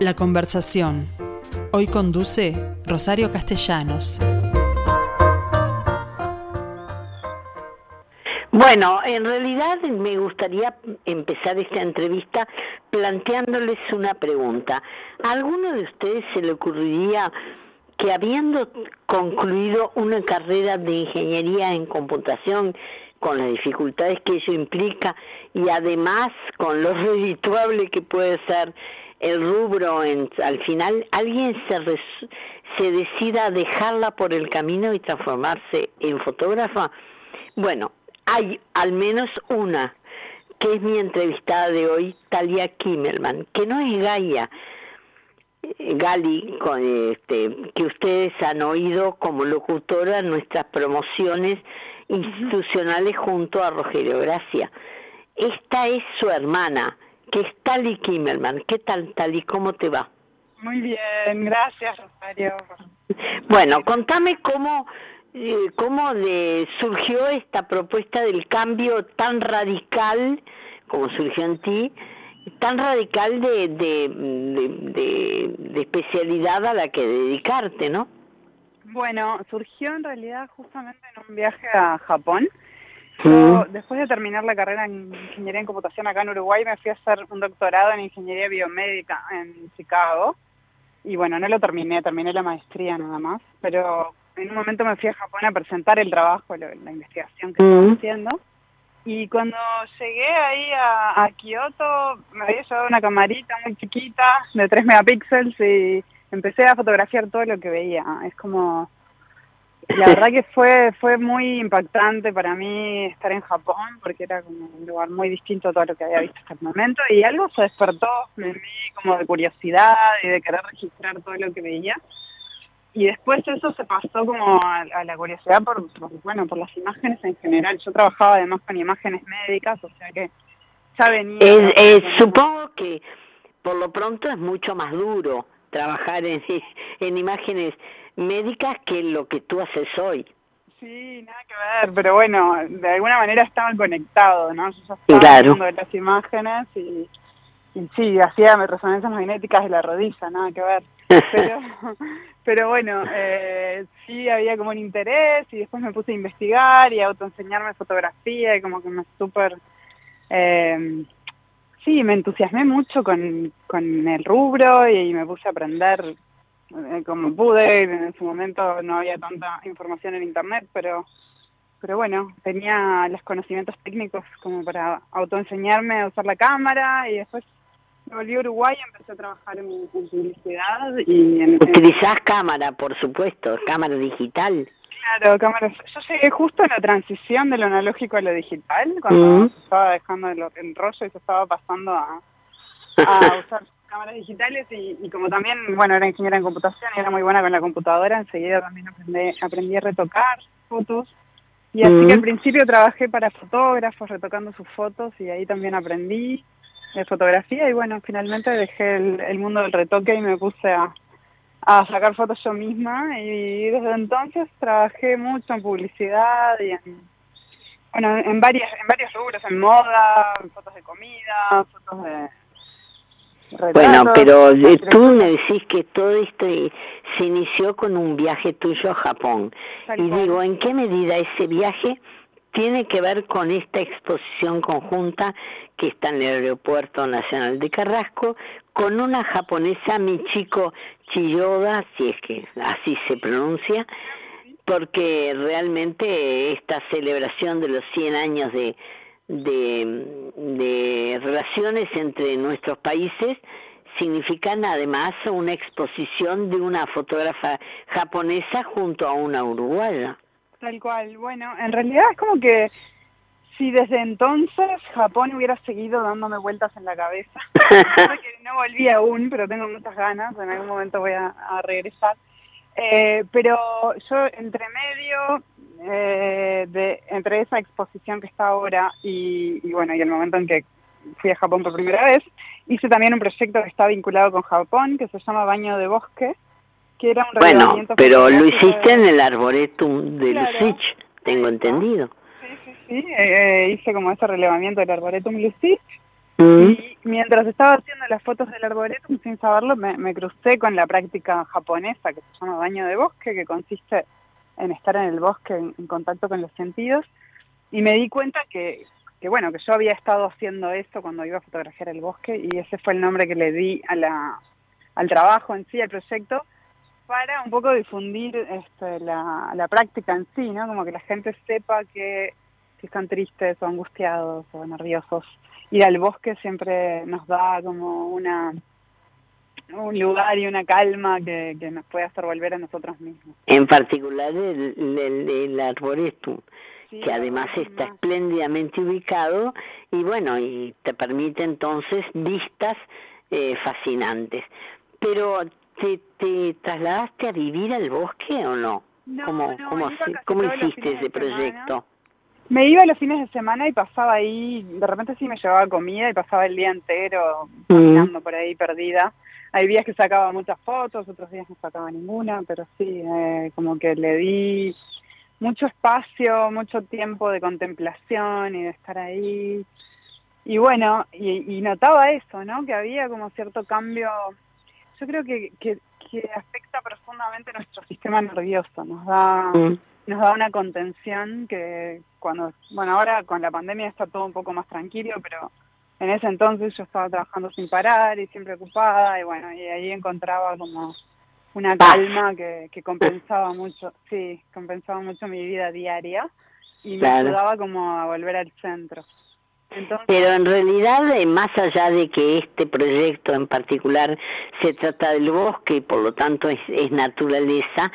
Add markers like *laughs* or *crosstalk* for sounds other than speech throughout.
La conversación. Hoy conduce Rosario Castellanos. Bueno, en realidad me gustaría empezar esta entrevista planteándoles una pregunta. ¿A alguno de ustedes se le ocurriría que habiendo concluido una carrera de ingeniería en computación, con las dificultades que ello implica y además con lo *laughs* redituable que puede ser el rubro en, al final alguien se, se decida a dejarla por el camino y transformarse en fotógrafa? Bueno, hay al menos una, que es mi entrevistada de hoy, Talia Kimmelman, que no es Gaia, eh, Gali, con este, que ustedes han oído como locutora en nuestras promociones institucionales junto a Rogelio Gracia. Esta es su hermana, que es Tali Kimmelman. ¿Qué tal, Tali? ¿Cómo te va? Muy bien, gracias, Rosario. Bueno, contame cómo, eh, cómo de, surgió esta propuesta del cambio tan radical, como surgió en ti, tan radical de, de, de especialidad a la que dedicarte, ¿no? Bueno, surgió en realidad justamente en un viaje a Japón después de terminar la carrera en ingeniería en computación acá en Uruguay, me fui a hacer un doctorado en ingeniería biomédica en Chicago. Y bueno, no lo terminé, terminé la maestría nada más, pero en un momento me fui a Japón a presentar el trabajo, la, investigación que estaba haciendo. Y cuando llegué ahí a, a, Kioto, me había llevado una camarita muy chiquita de 3 megapíxeles y empecé a fotografiar todo lo que veía. Es como la verdad que fue fue muy impactante para mí estar en Japón porque era como un lugar muy distinto a todo lo que había visto hasta el momento y algo se despertó en mí como de curiosidad y de querer registrar todo lo que veía. Y después eso se pasó como a, la curiosidad por, bueno por las imágenes en general. Yo trabajaba además con imágenes médicas o sea que ya venía supongo que por lo pronto es mucho más duro trabajar en, *laughs* en imágenes médicas que lo que tú haces hoy. Sí, nada que ver, pero bueno, de alguna manera estaban conectados, ¿no? Yo ya estaba claro. de las imágenes y, y sí, hacía resonancias magnéticas de la rodilla, nada que ver. *laughs* Pero, pero bueno, eh, sí había como un interés y después me puse a investigar y a autoenseñarme fotografía y como que me súper... Eh, sí, me entusiasmé mucho con, con el rubro y me puse a aprender eh, como pude, en su momento no había tanta información en internet, pero pero bueno, tenía los conocimientos técnicos como para autoenseñarme a usar la cámara y después me volví a Uruguay y empecé a trabajar en, publicidad y en, ¿Utilizás cámara, por supuesto, cámara digital? Claro, cámara. Yo llegué justo en la transición de lo analógico a lo digital, cuando mm. estaba dejando el, el rollo y se estaba pasando a, a *laughs* usar cámaras digitales y, como también, bueno, era ingeniera en computación y era muy buena con la computadora, enseguida también aprendí, aprendí a retocar fotos. Y así que al principio trabajé para fotógrafos, retocando sus fotos y ahí también aprendí de fotografía y bueno, finalmente dejé el, mundo del retoque y me puse a, a sacar fotos yo misma y desde entonces trabajé mucho en publicidad y en, bueno, en varias, en varios rubros, en moda, fotos de comida, fotos de bueno, pero eh, tú me decís que todo esto se inició con un viaje tuyo a Japón. y digo, ¿en qué medida ese viaje tiene que ver con esta exposición conjunta que está en el Aeropuerto Nacional de Carrasco con una japonesa, Michiko Chiyoda, si es que así se pronuncia, porque realmente esta celebración de los 100 años de de, relaciones entre nuestros países significan además una exposición de una fotógrafa japonesa junto a una uruguaya. Tal cual. Bueno, en realidad es como que si desde entonces Japón hubiera seguido dándome vueltas en la cabeza, *laughs* no volví aún, pero tengo muchas ganas, en algún momento voy a, regresar. Eh, pero yo entre medio eh, entre esa exposición que está ahora y, bueno, y el momento en que fui a Japón por primera vez, hice también un proyecto que está vinculado con Japón, que se llama Baño de Bosque, que era un Bueno, pero lo hiciste en el Arboretum de Lusich, tengo entendido. Sí, sí, sí, eh, hice como ese relevamiento del Arboretum Lusich, mm. y mientras estaba haciendo las fotos del arboretum, sin saberlo, me, crucé con la práctica japonesa que se llama baño de bosque, que consiste en estar en el bosque en, contacto con los sentidos, y me di cuenta que, que, bueno, que yo había estado haciendo eso cuando iba a fotografiar el bosque, y ese fue el nombre que le di a la, al trabajo en sí, al proyecto, para un poco difundir este, la, la práctica en sí, ¿no? Como que la gente sepa que si están tristes o angustiados o nerviosos, ir al bosque siempre nos da como una un lugar y una calma que, que nos puede hacer volver a nosotros mismos. En particular el, el, arboretum, que además está espléndidamente ubicado y bueno, y te permite entonces vistas eh, fascinantes. Pero, ¿te, ¿te trasladaste a vivir al bosque o no? no ¿Cómo, cómo, cómo hiciste ese proyecto? Me iba los fines de semana y pasaba ahí, de repente sí me llevaba comida y pasaba el día entero caminando por ahí perdida. Hay días que sacaba muchas fotos, otros días no sacaba ninguna, pero sí, eh, como que le di mucho espacio, mucho tiempo de contemplación y de estar ahí. Y bueno, y, notaba eso, ¿no? Que había como cierto cambio, yo creo que, que, que afecta profundamente nuestro sistema nervioso, nos da nos da una contención que cuando, bueno, ahora con la pandemia está todo un poco más tranquilo, pero en ese entonces yo estaba trabajando sin parar y siempre ocupada y bueno, y ahí encontraba como una calma que, que compensaba mucho, sí, compensaba mucho mi vida diaria y me ayudaba como a volver al centro. Pero en realidad, eh, más allá de que este proyecto en particular se trata del bosque y por lo tanto es, es naturaleza,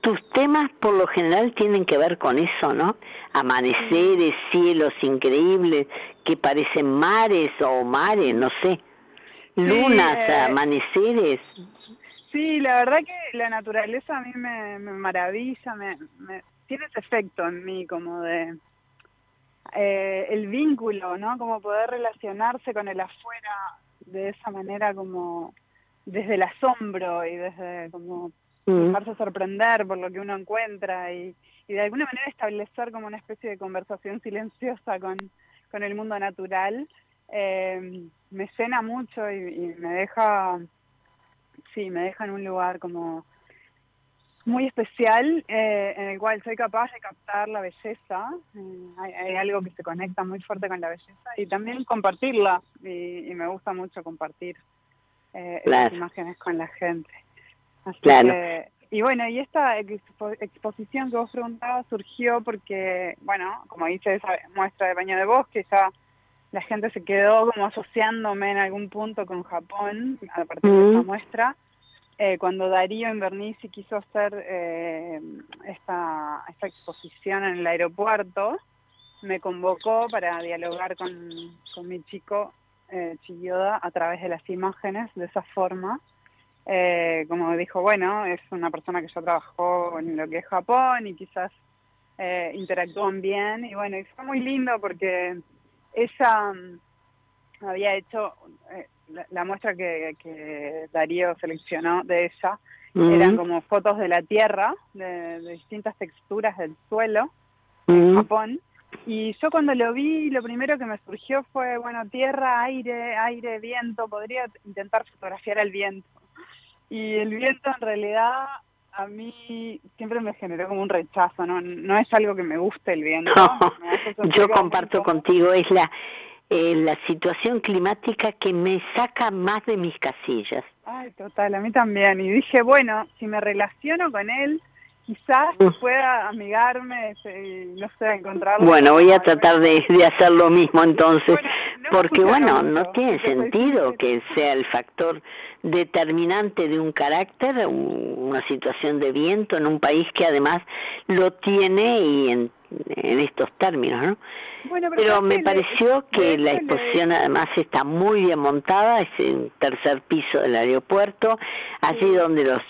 tus temas por lo general tienen que ver con eso, ¿no? Amaneceres, cielos increíbles que parecen mares o mares, no sé. Lunas, eh, amaneceres. Sí, la verdad que la naturaleza a mí me, maravilla, me, tiene ese efecto en mí como de eh, el vínculo, ¿no? Como poder relacionarse con el afuera de esa manera como desde el asombro y desde como Mm. dejarse sorprender por lo que uno encuentra y, de alguna manera establecer como una especie de conversación silenciosa con, con el mundo natural, eh, me llena mucho y, me deja, sí, me deja en un lugar como muy especial eh, en el cual soy capaz de captar la belleza, eh, hay, algo que se conecta muy fuerte con la belleza y también compartirla y, me gusta mucho compartir las imágenes con la gente claro. Y bueno, y esta exposición que vos preguntabas surgió porque, bueno, como dice esa muestra de baño de bosque, ya la gente se quedó como asociándome en algún punto con Japón a partir de esa muestra. Eh, cuando Darío Invernizzi quiso hacer eh, esta, esta exposición en el aeropuerto, me convocó para dialogar con, con mi chico eh, Chiyoda a través de las imágenes de esa forma eh, como dijo, bueno, es una persona que ya trabajó en lo que es Japón y quizás eh, interactúan bien. Y bueno, y fue muy lindo porque ella mm, había hecho eh, la, muestra que, Darío seleccionó de ella. Eran como fotos de la tierra, de, distintas texturas del suelo en Japón. Y yo cuando lo vi, lo primero que me surgió fue, bueno, tierra, aire, aire, viento, podría intentar fotografiar el viento. Y el viento en realidad a mí siempre me generó como un rechazo, no, no es algo que me guste el viento. *laughs* yo comparto contigo, es la, eh, la situación climática que me saca más de mis casillas. Ay, total, a mí también. Y dije, bueno, si me relaciono con él, quizás mm. pueda amigarme, este, no sé, encontrarlo. Bueno, voy a tratar de, hacer lo mismo entonces, porque bueno, no tiene sentido que sea el factor determinante de un carácter, una situación de viento en un país que además lo tiene y en, estos términos, ¿no? pero, me pareció que la exposición además está muy bien montada, es en tercer piso del aeropuerto, allí donde los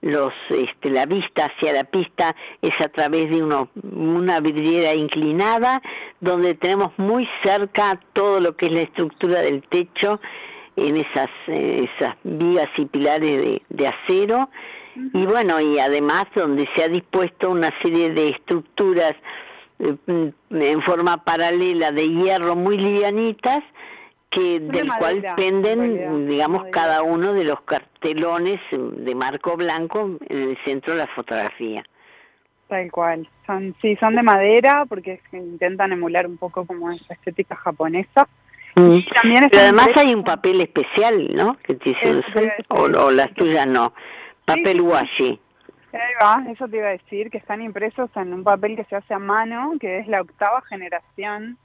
los este, la vista hacia la pista es a través de uno, una vidriera inclinada donde tenemos muy cerca todo lo que es la estructura del techo en esas, esas vigas y pilares de, acero y bueno, y además donde se ha dispuesto una serie de estructuras eh, en forma paralela de hierro muy livianitas que del cual penden, digamos, cada uno de los cartelones de marco blanco en el centro de la fotografía. Tal cual. Son, sí, son de madera porque intentan emular un poco como esa estética japonesa. Mm. también Pero además hay un papel especial, ¿no? Que te o, las tuyas no. Papel washi. Ahí va, eso te iba a decir, que están impresos en un papel que se hace a mano, que es la octava generación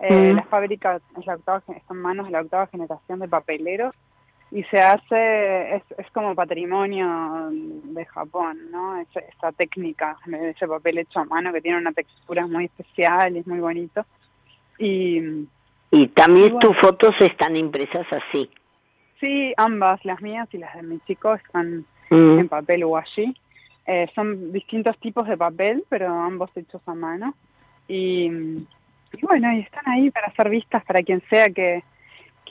eh, La fábrica es la octava, está en manos de la octava generación de papeleros y se hace, es, es como patrimonio de Japón, ¿no? Es, esta técnica ese papel hecho a mano que tiene una textura muy especial y es muy bonito. Y, y también tus fotos están impresas así. Sí, ambas, las mías y las de mi chico, están en papel washi. Eh, son distintos tipos de papel, pero ambos hechos a mano. Y, y bueno, y están ahí para ser vistas para quien sea que,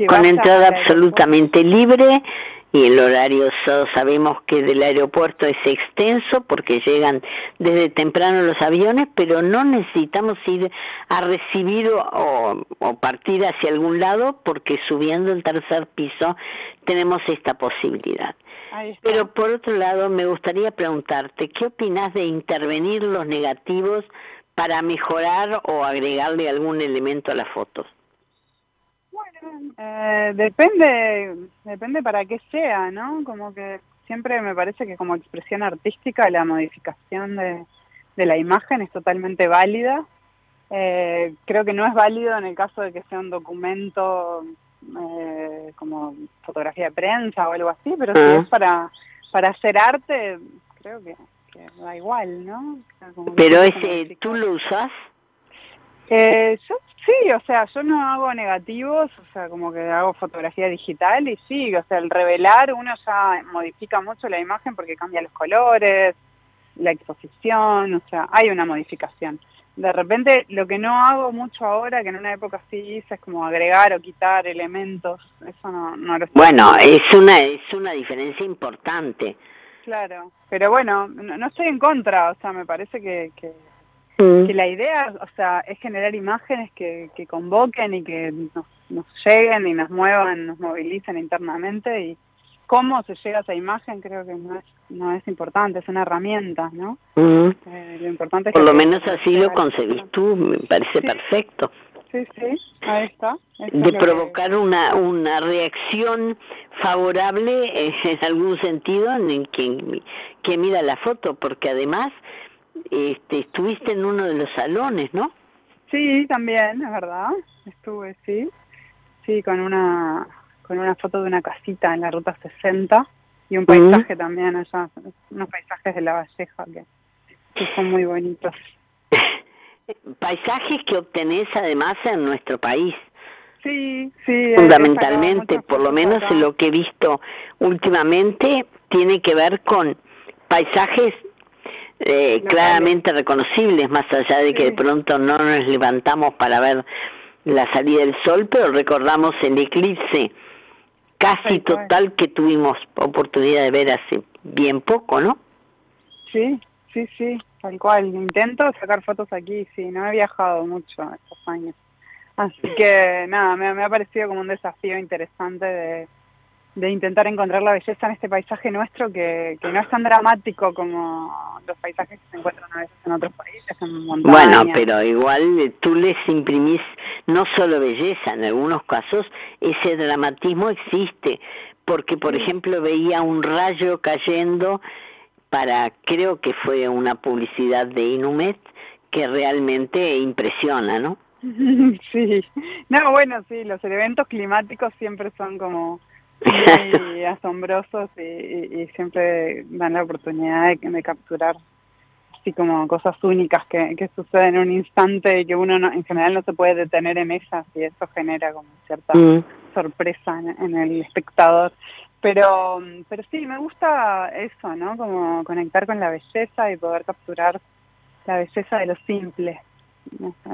Con entrada absolutamente libre y el horario sabemos que del aeropuerto es extenso porque llegan desde temprano los aviones, pero no necesitamos ir a recibir o, o, partir hacia algún lado porque subiendo el tercer piso tenemos esta posibilidad. Pero por otro lado, me gustaría preguntarte, ¿qué opinas de intervenir los negativos para mejorar o agregarle algún elemento a las fotos? Eh, depende, depende para qué sea, ¿no? Como que siempre me parece que como expresión artística la modificación de, de la imagen es totalmente válida. Eh, creo que no es válido en el caso de que sea un documento eh, como fotografía de prensa o algo así, pero si ah. es para, para hacer arte, creo que da igual, ¿no? Pero ese, ¿tú lo usas? Eh, yo sí, o sea, yo no hago negativos, o sea, como que hago fotografía digital y sí, o sea, el revelar uno ya modifica mucho la imagen porque cambia los colores, la exposición, o sea, hay una modificación. De repente, lo que no hago mucho ahora, que en una época sí hice, es como agregar o quitar elementos, eso no, no lo Bueno, es una, es una diferencia importante. Claro, pero bueno, no, estoy en contra, o sea, me parece que, que, mm. la idea, o sea, es generar imágenes que, que convoquen y que nos, nos lleguen y nos muevan, nos movilicen internamente y cómo se llega a esa imagen creo que no es, no es importante, es una herramienta, ¿no? Mm. Eh, lo importante es Por lo menos así lo concebís tú, me parece perfecto. Sí, sí, ahí está. de provocar una, una reacción favorable *laughs* en algún sentido en quien que mira la foto, porque además este, estuviste en uno de los salones, ¿no? Sí, también, es verdad. Estuve, sí. Sí, con una con una foto de una casita en la ruta 60 y un paisaje también allá, unos paisajes de la Valleja que, que son muy bonitos. *laughs* paisajes que obtenés además en nuestro país. Sí, sí. Fundamentalmente, por lo menos lo que he visto últimamente, tiene que ver con paisajes eh, claramente reconocibles, más allá de que de pronto no nos levantamos para ver la salida del sol, pero recordamos el eclipse casi total que tuvimos oportunidad de ver hace bien poco, ¿no? Sí, sí, sí, tal cual. Intento sacar fotos aquí, sí, no he viajado mucho estos años. Así que nada, me, ha parecido como un desafío interesante de, de intentar encontrar la belleza en este paisaje nuestro que, que no es tan dramático como los paisajes que se encuentran a veces en otros países, en Bueno, pero igual tú les imprimís no solo belleza, en algunos casos ese dramatismo existe, porque por ejemplo veía un rayo cayendo para, creo que fue una publicidad de Inumet, que realmente impresiona, ¿no? *laughs* Sí, no, bueno, sí, los eventos climáticos siempre son como muy asombrosos y, siempre dan la oportunidad de, capturar así como cosas únicas que, que, suceden en un instante y que uno en general no se puede detener en ellas y eso genera como cierta mm. sorpresa en, el espectador. Pero, pero sí, me gusta eso, ¿no? Como conectar con la belleza y poder capturar la belleza de lo simple.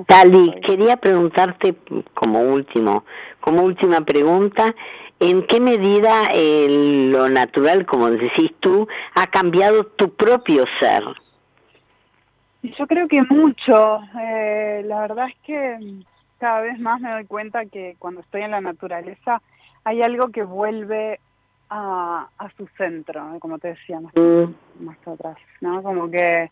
Tali, quería preguntarte como último, como última pregunta, ¿en qué medida lo natural, como decís tú, ha cambiado tu propio ser? Yo creo que mucho. Eh, la verdad es que cada vez más me doy cuenta que cuando estoy en la naturaleza hay algo que vuelve a, a su centro, como te decía más, mm. más atrás, ¿no? Como que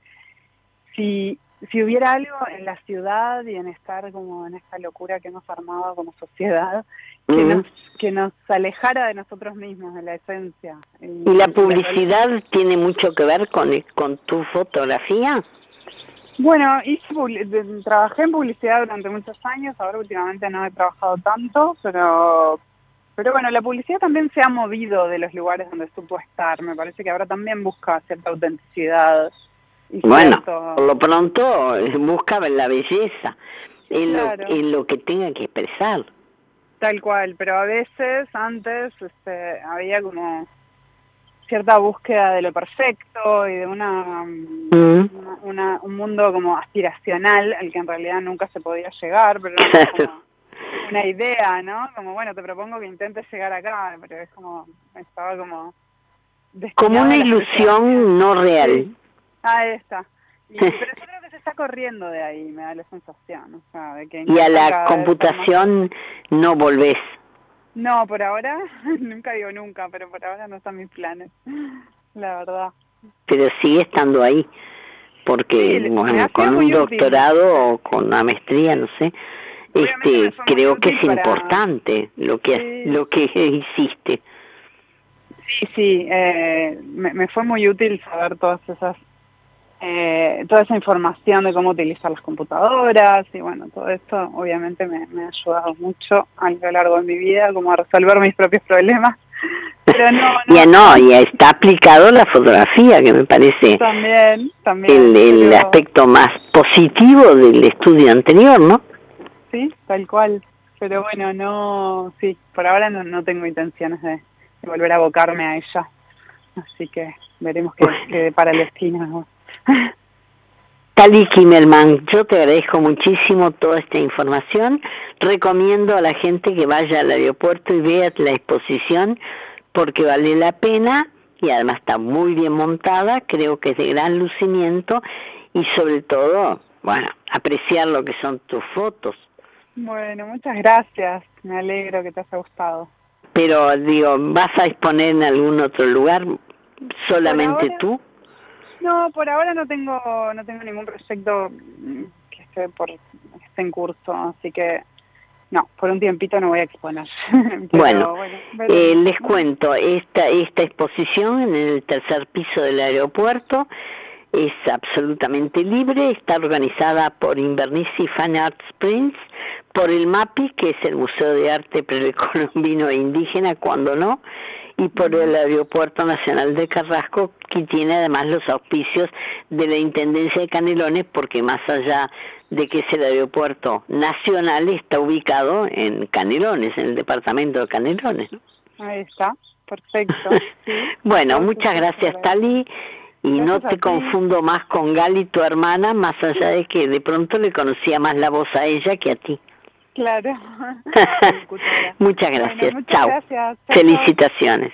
si, si hubiera algo en la ciudad y en estar como en esta locura que hemos armado como sociedad, que, nos, que nos alejara de nosotros mismos, de la esencia. ¿Y, la publicidad tiene mucho que ver con, con tu fotografía? Bueno, hice, trabajé en publicidad durante muchos años, ahora últimamente no he trabajado tanto, pero pero bueno, la publicidad también se ha movido de los lugares donde supo estar, me parece que ahora también busca cierta autenticidad. bueno, por lo pronto eh, busca la belleza en, lo, en lo que tenga que expresar. Tal cual, pero a veces antes este, había como cierta búsqueda de lo perfecto y de una, mm. una, un mundo como aspiracional al que en realidad nunca se podía llegar, pero era *laughs* como una idea, ¿no? Como bueno, te propongo que intentes llegar acá, pero es como estaba como como una ilusión no real. Ahí está. *laughs* pero está corriendo de ahí, me da la sensación. O sea, de que y a la computación no volvés. No, por ahora, *laughs* nunca digo nunca, pero por ahora no están mis planes, la verdad. Pero sigue estando ahí, porque bueno, con un doctorado o con una maestría, no sé, este creo que es importante lo que lo que *laughs* hiciste. Sí, sí, eh, me, me fue muy útil saber todas esas eh, toda esa información de cómo utilizar las computadoras y bueno, todo esto obviamente me, ha ayudado mucho a lo largo de mi vida como a resolver mis propios problemas. *laughs* Pero no, no, ya no, ya está aplicado la fotografía, que me parece también, también, el, el aspecto más positivo del estudio anterior, ¿no? Sí, tal cual. Pero bueno, no, sí, por ahora no, no tengo intenciones de, volver a abocarme a ella. Así que veremos qué, qué para el destino. *laughs* Tali Kimmelman, yo te agradezco muchísimo toda esta información. Recomiendo a la gente que vaya al aeropuerto y vea la exposición porque vale la pena y además está muy bien montada, creo que es de gran lucimiento y sobre todo, bueno, apreciar lo que son tus fotos. Bueno, muchas gracias, me alegro que te haya gustado. Pero digo, ¿vas a exponer en algún otro lugar solamente tú? No, por ahora no tengo no tengo ningún proyecto que esté por esté en curso, así que no, por un tiempito no voy a exponer. *laughs* bueno, eh, les cuento, esta esta exposición en el tercer piso del aeropuerto es absolutamente libre, está organizada por Invernici Fine Arts Prince, por el MAPI, que es el Museo de Arte Precolombino e Indígena, cuando no, y por el Aeropuerto Nacional de Carrasco, que tiene además los auspicios de la Intendencia de Canelones, porque más allá de que es el aeropuerto nacional, está ubicado en Canelones, en el departamento de Canelones. Ahí está, perfecto. *laughs* bueno, muchas gracias, Tali. Y no te confundo más con Gali, tu hermana, más allá de que de pronto le conocía más la voz a ella que a ti. Claro. *laughs* *laughs* muchas gracias. Chao. Felicitaciones.